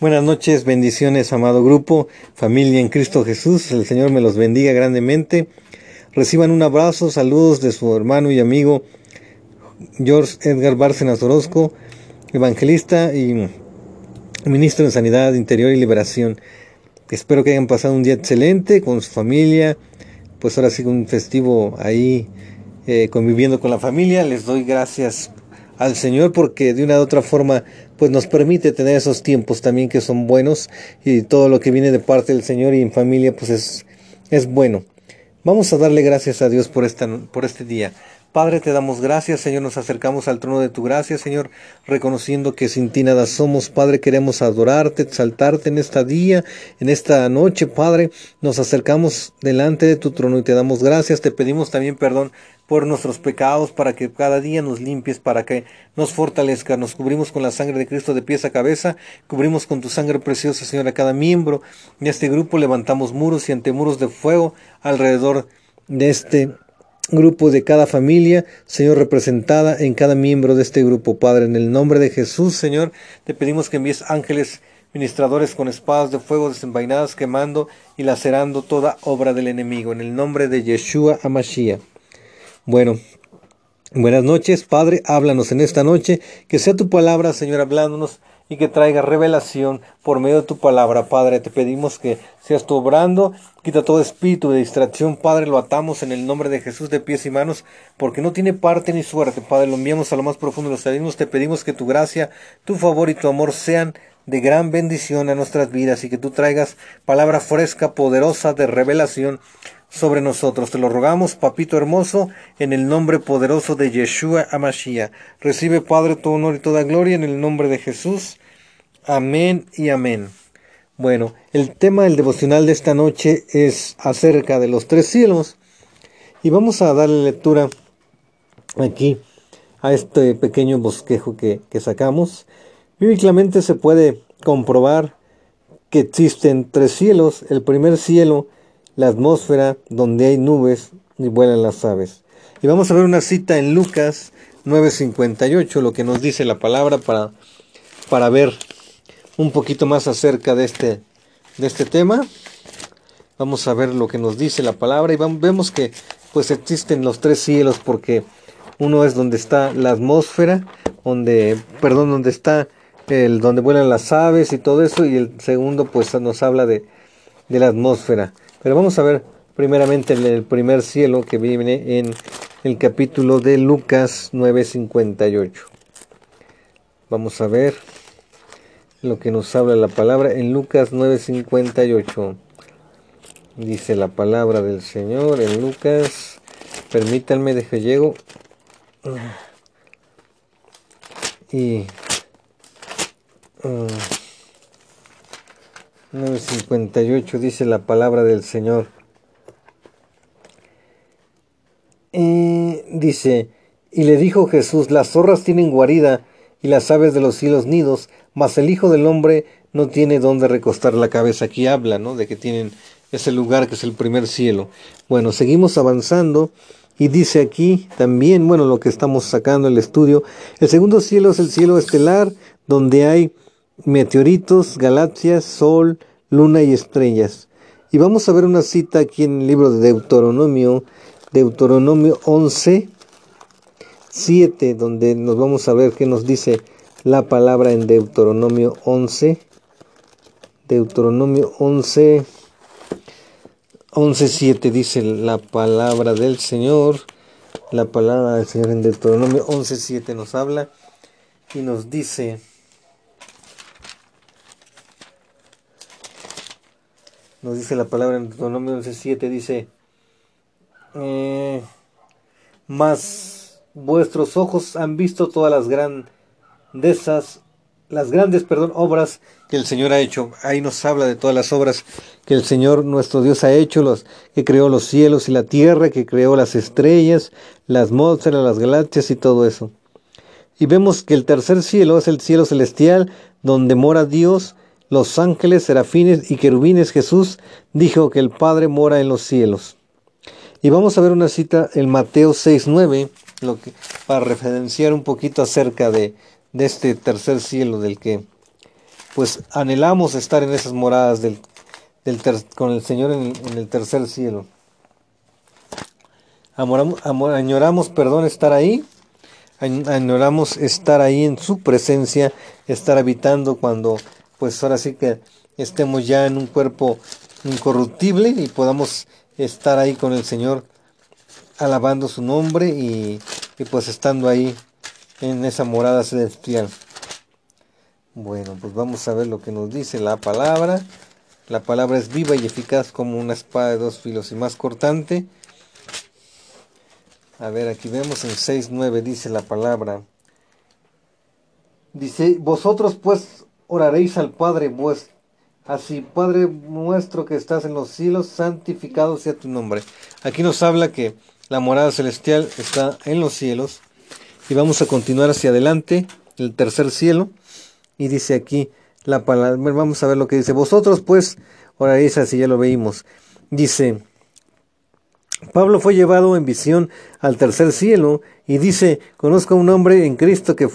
Buenas noches, bendiciones, amado grupo, familia en Cristo Jesús. El Señor me los bendiga grandemente. Reciban un abrazo, saludos de su hermano y amigo George Edgar Bárcenas Orozco, evangelista y ministro de Sanidad, Interior y Liberación. Espero que hayan pasado un día excelente con su familia, pues ahora sí un festivo ahí eh, conviviendo con la familia. Les doy gracias al Señor porque de una u otra forma pues nos permite tener esos tiempos también que son buenos y todo lo que viene de parte del Señor y en familia pues es, es bueno. Vamos a darle gracias a Dios por, esta, por este día. Padre, te damos gracias, Señor, nos acercamos al trono de tu gracia, Señor, reconociendo que sin ti nada somos, Padre, queremos adorarte, exaltarte en esta día, en esta noche, Padre, nos acercamos delante de tu trono y te damos gracias, te pedimos también perdón por nuestros pecados, para que cada día nos limpies, para que nos fortalezca. Nos cubrimos con la sangre de Cristo de pies a cabeza, cubrimos con tu sangre preciosa, Señor, a cada miembro de este grupo. Levantamos muros y antemuros de fuego alrededor de este grupo de cada familia, Señor, representada en cada miembro de este grupo, Padre. En el nombre de Jesús, Señor, te pedimos que envíes ángeles ministradores con espadas de fuego desenvainadas, quemando y lacerando toda obra del enemigo. En el nombre de Yeshua Amashiach. Bueno, buenas noches, Padre, háblanos en esta noche, que sea tu palabra, Señor, hablándonos y que traiga revelación por medio de tu palabra, Padre. Te pedimos que seas tú obrando, quita todo espíritu de distracción, Padre, lo atamos en el nombre de Jesús de pies y manos, porque no tiene parte ni suerte, Padre, lo enviamos a lo más profundo de los abismos, te pedimos que tu gracia, tu favor y tu amor sean de gran bendición a nuestras vidas y que tú traigas palabra fresca, poderosa de revelación sobre nosotros. Te lo rogamos, papito hermoso, en el nombre poderoso de Yeshua Amashiach. Recibe, Padre, todo honor y toda gloria en el nombre de Jesús. Amén y amén. Bueno, el tema del devocional de esta noche es acerca de los tres cielos. Y vamos a darle lectura aquí a este pequeño bosquejo que, que sacamos. Bíblicamente se puede comprobar que existen tres cielos. El primer cielo la atmósfera donde hay nubes y vuelan las aves. Y vamos a ver una cita en Lucas 9:58, lo que nos dice la palabra para, para ver un poquito más acerca de este, de este tema. Vamos a ver lo que nos dice la palabra y vemos que pues existen los tres cielos porque uno es donde está la atmósfera, donde, perdón, donde está el donde vuelan las aves y todo eso y el segundo pues nos habla de, de la atmósfera. Pero vamos a ver primeramente el primer cielo que viene en el capítulo de Lucas 9:58. Vamos a ver lo que nos habla la palabra en Lucas 9:58. Dice la palabra del Señor en Lucas. Permítanme, deje llego. Y 9.58 dice la palabra del Señor. dice, y le dijo Jesús, las zorras tienen guarida y las aves de los cielos nidos, mas el Hijo del Hombre no tiene donde recostar la cabeza. Aquí habla, ¿no? De que tienen ese lugar que es el primer cielo. Bueno, seguimos avanzando y dice aquí también, bueno, lo que estamos sacando el estudio, el segundo cielo es el cielo estelar, donde hay meteoritos, galaxias, sol, luna y estrellas. Y vamos a ver una cita aquí en el libro de Deuteronomio, Deuteronomio 11, 7, donde nos vamos a ver qué nos dice la palabra en Deuteronomio 11. Deuteronomio 11, 11, 7 dice la palabra del Señor. La palabra del Señor en Deuteronomio 11, 7 nos habla y nos dice, nos dice la palabra en Deuteronomio 11.7, dice, eh, mas vuestros ojos han visto todas las grandezas, las grandes, perdón, obras que el Señor ha hecho. Ahí nos habla de todas las obras que el Señor nuestro Dios ha hecho, los que creó los cielos y la tierra, que creó las estrellas, las atmósferas, las galaxias y todo eso. Y vemos que el tercer cielo es el cielo celestial, donde mora Dios, los ángeles, serafines y querubines, Jesús dijo que el Padre mora en los cielos. Y vamos a ver una cita en Mateo 6.9, lo que, para referenciar un poquito acerca de, este tercer cielo del que, pues anhelamos estar en esas moradas del, con el Señor en, el tercer cielo. Amoramos, amor, añoramos, perdón, estar ahí, añoramos estar ahí en su presencia, estar habitando cuando, pues ahora sí que estemos ya en un cuerpo incorruptible y podamos estar ahí con el Señor alabando su nombre y, y pues estando ahí en esa morada celestial. Bueno, pues vamos a ver lo que nos dice la palabra. La palabra es viva y eficaz como una espada de dos filos y más cortante. A ver, aquí vemos en 6.9 dice la palabra. Dice, vosotros pues oraréis al Padre vuestro. Así, Padre nuestro que estás en los cielos, santificado sea tu nombre. Aquí nos habla que la morada celestial está en los cielos. Y vamos a continuar hacia adelante, el tercer cielo. Y dice aquí la palabra, vamos a ver lo que dice. Vosotros pues oraréis así, ya lo veímos. Dice, Pablo fue llevado en visión al tercer cielo y dice, conozco a un hombre en Cristo que,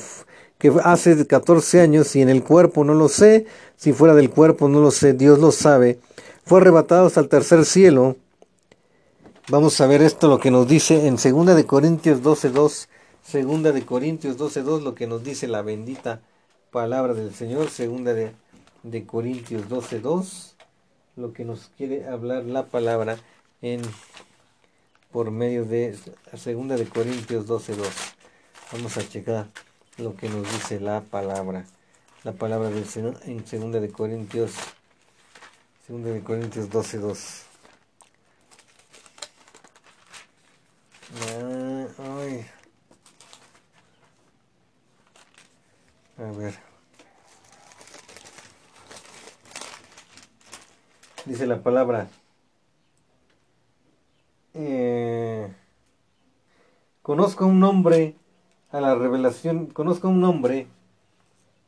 hace 14 años y en el cuerpo no lo sé, si fuera del cuerpo no lo sé, Dios lo sabe, fue arrebatado hasta el tercer cielo. Vamos a ver esto lo que nos dice en segunda de Corintios 12:2, segunda de Corintios 12:2 lo que nos dice la bendita palabra del Señor, segunda de, de Corintios 12.2, lo que nos quiere hablar la palabra en por medio de segunda de Corintios 12.2. Vamos a checar lo que nos dice la palabra. La palabra del Señor en segunda de Corintios segunda de Corintios 12.2. Ah, ay. A ver. Dice la palabra. Eh, conozco un nombre a la revelación, conozco un nombre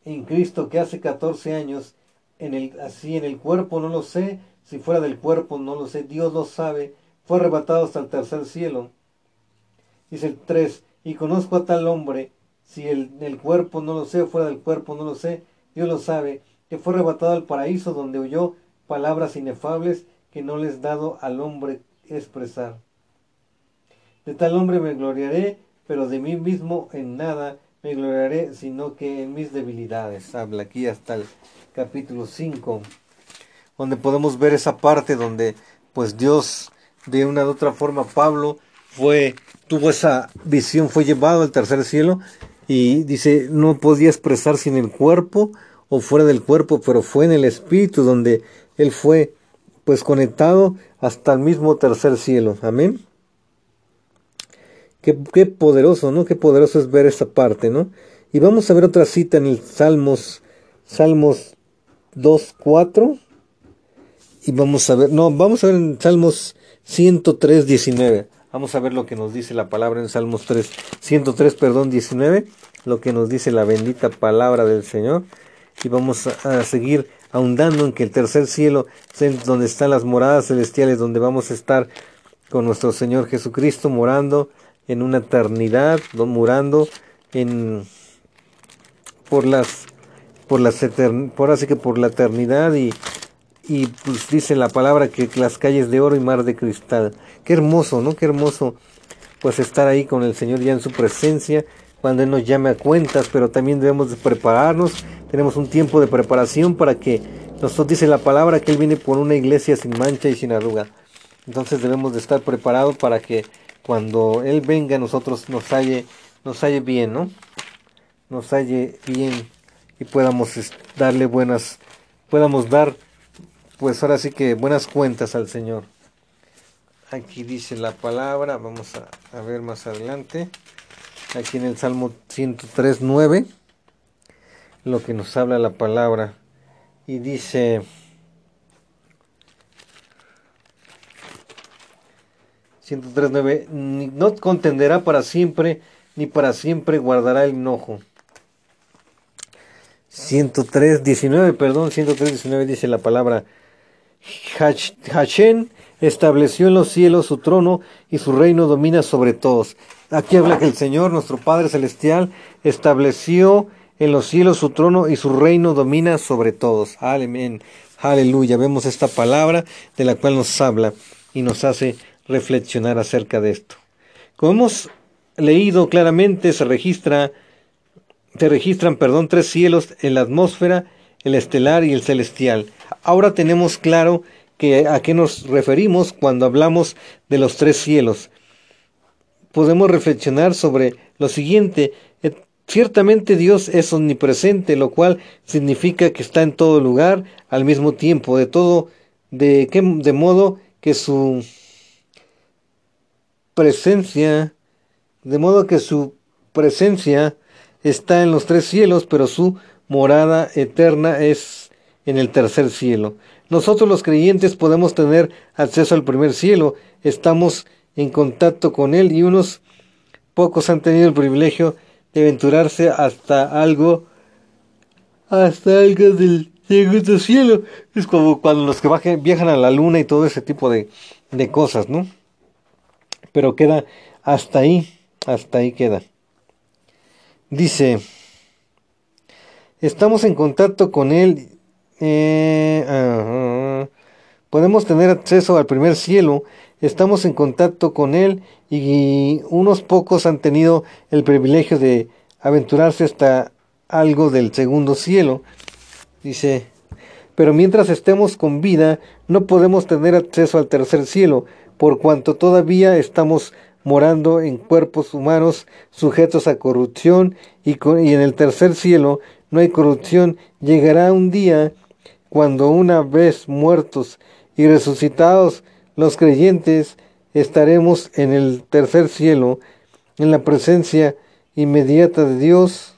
en Cristo que hace 14 años, en el, así en el cuerpo no lo sé, si fuera del cuerpo no lo sé, Dios lo sabe, fue arrebatado hasta el tercer cielo. Dice el 3, y conozco a tal hombre si el, el cuerpo no lo sé, fuera del cuerpo no lo sé, Dios lo sabe, que fue arrebatado al paraíso donde oyó palabras inefables que no les dado al hombre expresar. De tal hombre me gloriaré, pero de mí mismo en nada me gloriaré, sino que en mis debilidades. Habla aquí hasta el capítulo 5, donde podemos ver esa parte donde pues Dios de una u otra forma Pablo fue tuvo esa visión, fue llevado al tercer cielo y dice, no podía expresarse en el cuerpo o fuera del cuerpo, pero fue en el espíritu donde él fue pues conectado hasta el mismo tercer cielo. Amén. Qué, poderoso, ¿no? Qué poderoso es ver esa parte, ¿no? Y vamos a ver otra cita en el Salmos, Salmos 2, 4. Y vamos a ver, no, vamos a ver en Salmos 103, 19. Vamos a ver lo que nos dice la palabra en Salmos 3, 103, perdón, 19, lo que nos dice la bendita palabra del Señor. Y vamos a, seguir ahondando en que el tercer cielo donde están las moradas celestiales, donde vamos a estar con nuestro Señor Jesucristo morando en una eternidad, morando en por las por las por así que por la eternidad y y pues dice la palabra que las calles de oro y mar de cristal. Qué hermoso, ¿no? Qué hermoso pues estar ahí con el Señor ya en su presencia cuando Él nos llame a cuentas, pero también debemos de prepararnos, tenemos un tiempo de preparación para que nosotros dice la palabra que Él viene por una iglesia sin mancha y sin arruga. Entonces debemos de estar preparados para que cuando Él venga nosotros nos halle, nos halle bien, ¿no? Nos halle bien y podamos darle buenas, podamos dar pues ahora sí que buenas cuentas al Señor. Aquí dice la palabra, vamos a, ver más adelante, aquí en el Salmo 103, 9, lo que nos habla la palabra. Y dice, ...103.9... No contenderá para siempre, ni para siempre guardará el enojo. 103.19... perdón, 103.19 dice la palabra, Hashem estableció en los cielos su trono y su reino domina sobre todos. Aquí habla que el Señor, nuestro Padre Celestial, estableció en los cielos su trono y su reino domina sobre todos. Amén. Aleluya. Vemos esta palabra de la cual nos habla y nos hace reflexionar acerca de esto. Como hemos leído claramente, se registra se registran, perdón, tres cielos en la atmósfera, el estelar y el celestial. Ahora tenemos claro que a qué nos referimos cuando hablamos de los tres cielos. Podemos reflexionar sobre lo siguiente. Eh, ciertamente Dios es omnipresente, lo cual significa que está en todo lugar al mismo tiempo, de todo, de, qué, de modo que su presencia, de modo que su presencia está en los tres cielos, pero su morada eterna es en el tercer cielo. Nosotros los creyentes podemos tener acceso al primer cielo, estamos en contacto con él y unos pocos han tenido el privilegio de aventurarse hasta algo, hasta algo del segundo cielo. Es como cuando los que viajan a la luna y todo ese tipo de, de cosas, ¿no? Pero queda hasta ahí, hasta ahí queda. Dice, estamos en contacto con Él, eh, podemos tener acceso al primer cielo, estamos en contacto con Él y unos pocos han tenido el privilegio de aventurarse hasta algo del segundo cielo. Dice, pero mientras estemos con vida, no podemos tener acceso al tercer cielo, por cuanto todavía estamos morando en cuerpos humanos sujetos a corrupción y, en el tercer cielo no hay corrupción. Llegará un día cuando una vez muertos y resucitados los creyentes estaremos en el tercer cielo, en la presencia inmediata de Dios,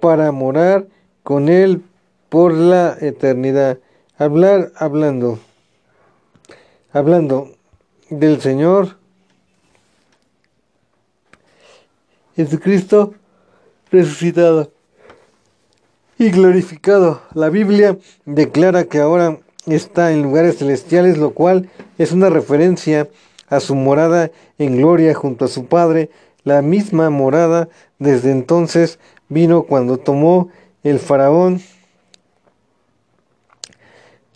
para morar con Él por la eternidad. Hablar hablando, hablando del Señor Jesucristo resucitado y glorificado. La Biblia declara que ahora está en lugares celestiales, lo cual es una referencia a su morada en gloria junto a su Padre. La misma morada desde entonces vino cuando tomó el faraón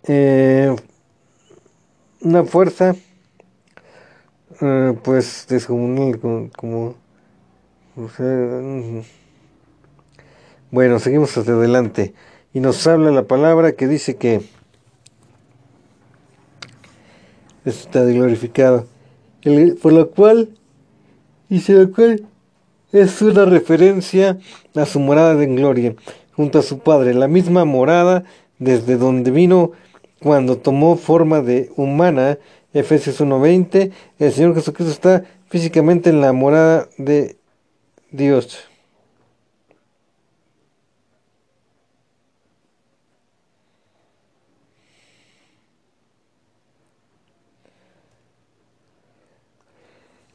eh, una fuerza eh, pues descomunal como bueno, seguimos hacia adelante. Y nos habla la palabra que dice que está glorificado. por lo cual, dice lo cual, es una referencia a su morada de gloria, junto a su Padre, la misma morada desde donde vino cuando tomó forma de humana, Efesios 1.20, el Señor Jesucristo está físicamente en la morada de Dios.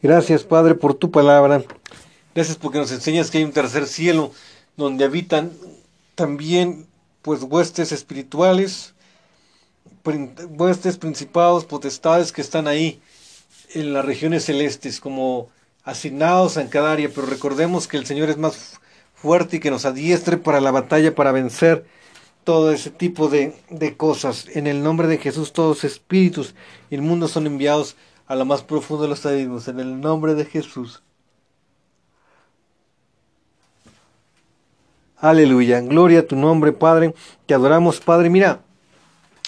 Gracias, Padre, por tu palabra. Gracias porque nos enseñas que hay un tercer cielo donde habitan también pues huestes espirituales, huestes principados, potestades que están ahí en las regiones celestes como asignados en cada área, pero recordemos que el Señor es más fuerte y que nos adiestre para la batalla, para vencer todo ese tipo de, de cosas. En el nombre de Jesús, todos espíritus inmundos son enviados a lo más profundo de los abismos. En el nombre de Jesús. Aleluya. Gloria a tu nombre, Padre. Te adoramos, Padre. Mira,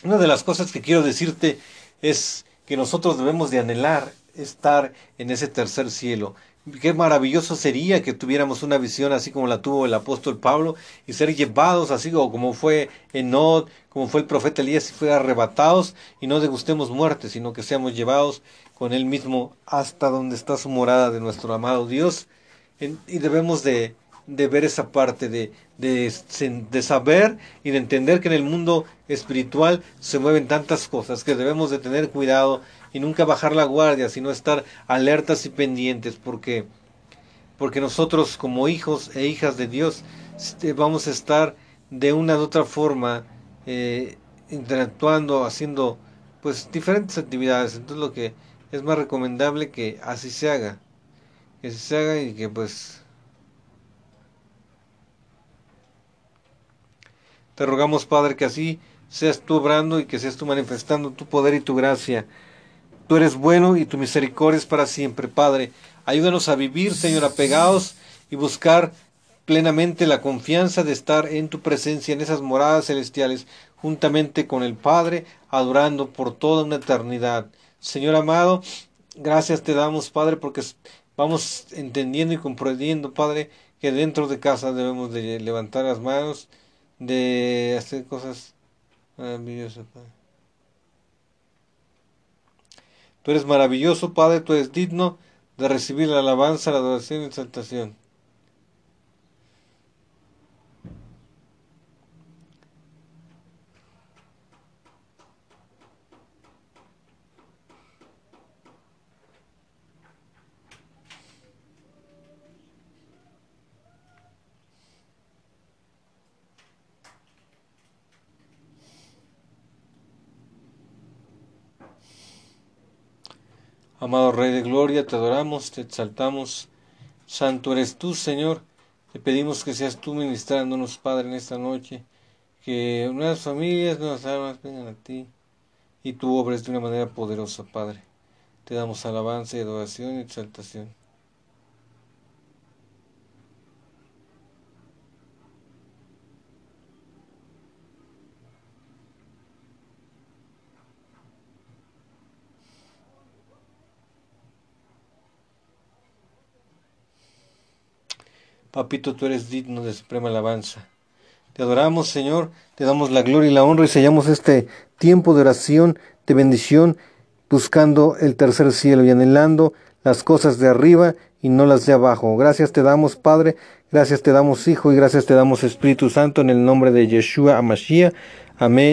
una de las cosas que quiero decirte es que nosotros debemos de anhelar estar en ese tercer cielo. Qué maravilloso sería que tuviéramos una visión así como la tuvo el apóstol Pablo y ser llevados así como fue Enod, como fue el profeta Elías y fue arrebatados y no degustemos muerte, sino que seamos llevados con él mismo hasta donde está su morada de nuestro amado Dios. Y debemos de, de ver esa parte de, de, saber y de entender que en el mundo espiritual se mueven tantas cosas que debemos de tener cuidado y nunca bajar la guardia, sino estar alertas y pendientes, porque, porque nosotros como hijos e hijas de Dios este, vamos a estar de una u otra forma eh, interactuando, haciendo pues diferentes actividades. Entonces lo que es más recomendable que así se haga, que se haga y que pues Te rogamos, Padre, que así seas tú obrando y que seas tú manifestando tu poder y tu gracia. Tú eres bueno y tu misericordia es para siempre, Padre. Ayúdanos a vivir, Señor, apegados y buscar plenamente la confianza de estar en tu presencia en esas moradas celestiales, juntamente con el Padre, adorando por toda una eternidad. Señor amado, gracias te damos, Padre, porque vamos entendiendo y comprendiendo, Padre, que dentro de casa debemos de levantar las manos, de hacer cosas maravillosas, Padre. Tú eres maravilloso, Padre, tú eres digno de recibir la alabanza, la adoración y la exaltación. Amado Rey de Gloria, te adoramos, te exaltamos. Santo eres tú, Señor. Te pedimos que seas tú ministrándonos, Padre, en esta noche. Que nuevas familias, nuevas almas vengan a ti. Y tú obres de una manera poderosa, Padre. Te damos alabanza y adoración y exaltación. Papito, tú eres digno de suprema alabanza. Te adoramos, Señor, te damos la gloria y la honra y sellamos este tiempo de oración, de bendición, buscando el tercer cielo y anhelando las cosas de arriba y no las de abajo. Gracias te damos, Padre, gracias te damos, Hijo, y gracias te damos, Espíritu Santo, en el nombre de Yeshua Amashiach. Amén.